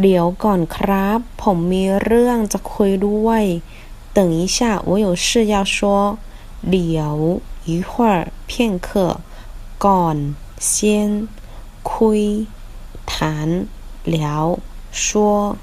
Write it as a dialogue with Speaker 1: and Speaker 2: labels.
Speaker 1: เดี๋ยวก่อนครับ ผมมีเรื่องจะคุยด้วย等一下我有事要说เดี๋ยว一会儿片刻ก่อน先คุย谈聊说